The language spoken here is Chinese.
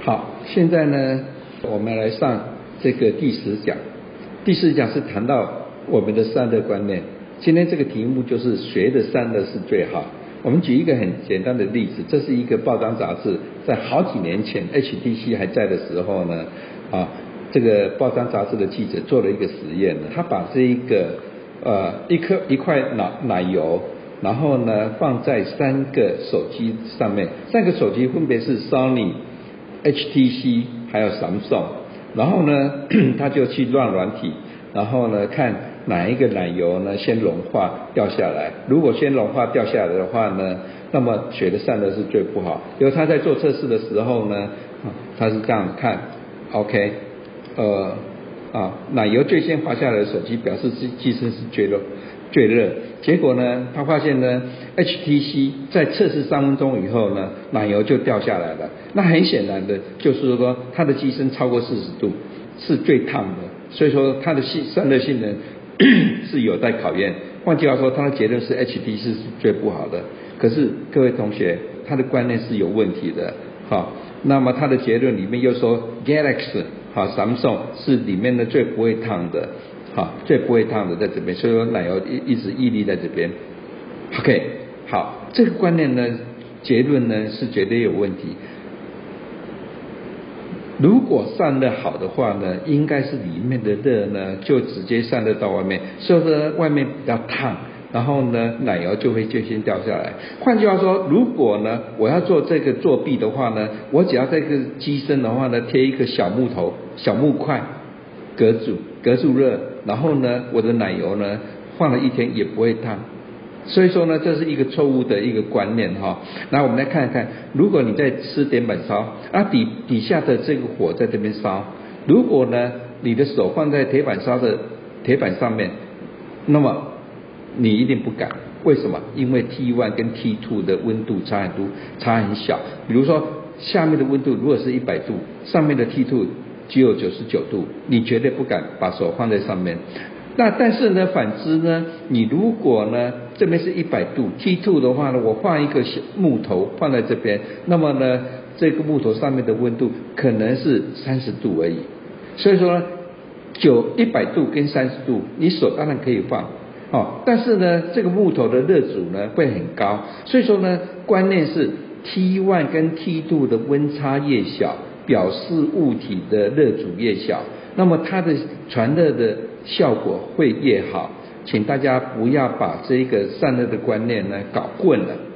好，现在呢，我们来上这个第十讲。第十讲是谈到我们的散热观念。今天这个题目就是谁的散热是最好？我们举一个很简单的例子，这是一个报章杂志，在好几年前 HTC 还在的时候呢，啊，这个报章杂志的记者做了一个实验呢，他把这一个呃一颗一块奶奶油，然后呢放在三个手机上面，三个手机分别是 Sony。HTC 还有 Samsung，然后呢，他就去乱软体，然后呢，看哪一个奶油呢先融化掉下来。如果先融化掉下来的话呢，那么水的散热是最不好。因为他在做测试的时候呢，他是这样看，OK，呃，啊，奶油最先滑下来的手机表示机机身是最热。最热，结果呢？他发现呢，HTC 在测试三分钟以后呢，奶油就掉下来了。那很显然的，就是说它的机身超过四十度是最烫的，所以说它的性散热性能 是有待考验。换句话说，它的结论是 HTC 是最不好的。可是各位同学，他的观念是有问题的。好，那么他的结论里面又说 Galaxy 好 Samsung 是里面的最不会烫的。好，最不会烫的在这边，所以说奶油一一直屹立在这边。OK，好，这个观念呢，结论呢是绝对有问题。如果散热好的话呢，应该是里面的热呢就直接散热到外面，所以说外面比较烫，然后呢奶油就会就先掉下来。换句话说，如果呢我要做这个作弊的话呢，我只要这个机身的话呢贴一个小木头、小木块隔住。隔住热，然后呢，我的奶油呢放了一天也不会烫，所以说呢，这是一个错误的一个观念哈。那我们来看一看，如果你在吃点板烧，啊底底下的这个火在这边烧，如果呢你的手放在铁板烧的铁板上面，那么你一定不敢，为什么？因为 T one 跟 T two 的温度差很多，差很小。比如说下面的温度如果是一百度，上面的 T two。只有九十九度，你绝对不敢把手放在上面。那但是呢，反之呢，你如果呢这边是一百度 T two 的话呢，我放一个小木头放在这边，那么呢这个木头上面的温度可能是三十度而已。所以说呢九一百度跟三十度，你手当然可以放哦，但是呢这个木头的热阻呢会很高。所以说呢，观念是 T one 跟 T two 的温差越小。表示物体的热阻越小，那么它的传热的效果会越好。请大家不要把这个散热的观念呢搞混了。